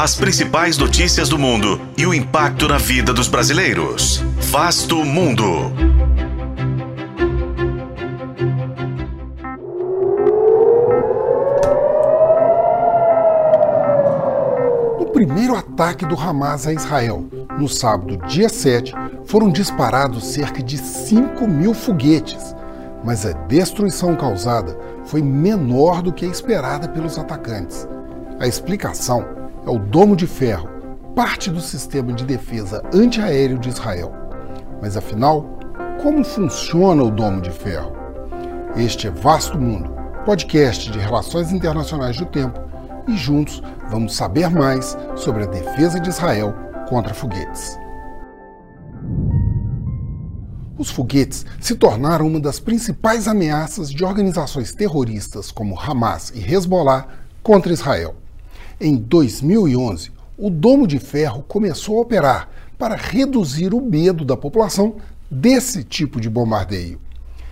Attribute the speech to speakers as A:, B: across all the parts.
A: As principais notícias do mundo e o impacto na vida dos brasileiros. Vasto Mundo.
B: No primeiro ataque do Hamas a Israel, no sábado, dia 7, foram disparados cerca de 5 mil foguetes, mas a destruição causada foi menor do que a esperada pelos atacantes. A explicação é o Domo de Ferro, parte do sistema de defesa antiaéreo de Israel. Mas afinal, como funciona o Domo de Ferro? Este é Vasto Mundo, podcast de relações internacionais do tempo, e juntos vamos saber mais sobre a defesa de Israel contra foguetes. Os foguetes se tornaram uma das principais ameaças de organizações terroristas como Hamas e Hezbollah contra Israel. Em 2011, o Domo de Ferro começou a operar para reduzir o medo da população desse tipo de bombardeio.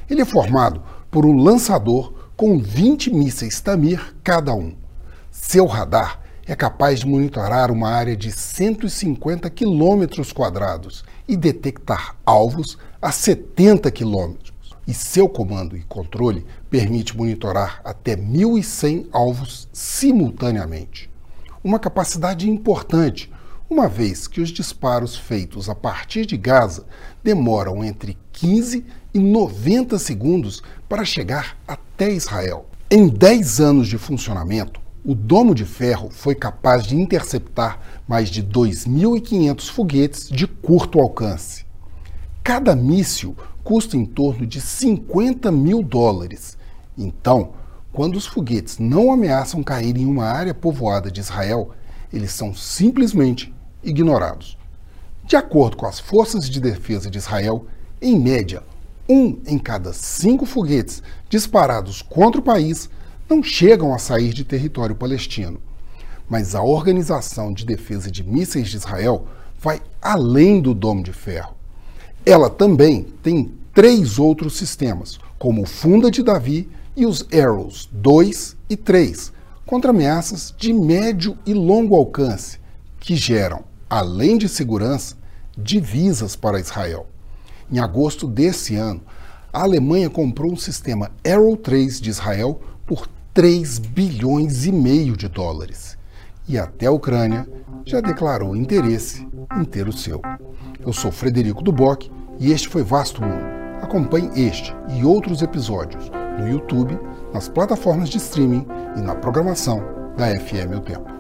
B: Ele é formado por um lançador com 20 mísseis Tamir cada um. Seu radar é capaz de monitorar uma área de 150 quilômetros quadrados e detectar alvos a 70 quilômetros. E seu comando e controle permite monitorar até 1.100 alvos simultaneamente. Uma capacidade importante, uma vez que os disparos feitos a partir de Gaza demoram entre 15 e 90 segundos para chegar até Israel. Em 10 anos de funcionamento, o Domo de Ferro foi capaz de interceptar mais de 2.500 foguetes de curto alcance. Cada míssil custa em torno de 50 mil dólares. Então, quando os foguetes não ameaçam cair em uma área povoada de Israel, eles são simplesmente ignorados. De acordo com as forças de defesa de Israel, em média, um em cada cinco foguetes disparados contra o país não chegam a sair de território palestino. Mas a Organização de Defesa de Mísseis de Israel vai além do Domo de Ferro. Ela também tem três outros sistemas, como o Funda de Davi e os Arrows 2 e 3, contra ameaças de médio e longo alcance, que geram, além de segurança, divisas para Israel. Em agosto desse ano, a Alemanha comprou um sistema Arrow 3 de Israel por 3 bilhões e meio de dólares. E até a Ucrânia já declarou interesse em ter o seu. Eu sou Frederico Duboc e este foi Vasto Mundo. Acompanhe este e outros episódios no YouTube, nas plataformas de streaming e na programação da FM O Tempo.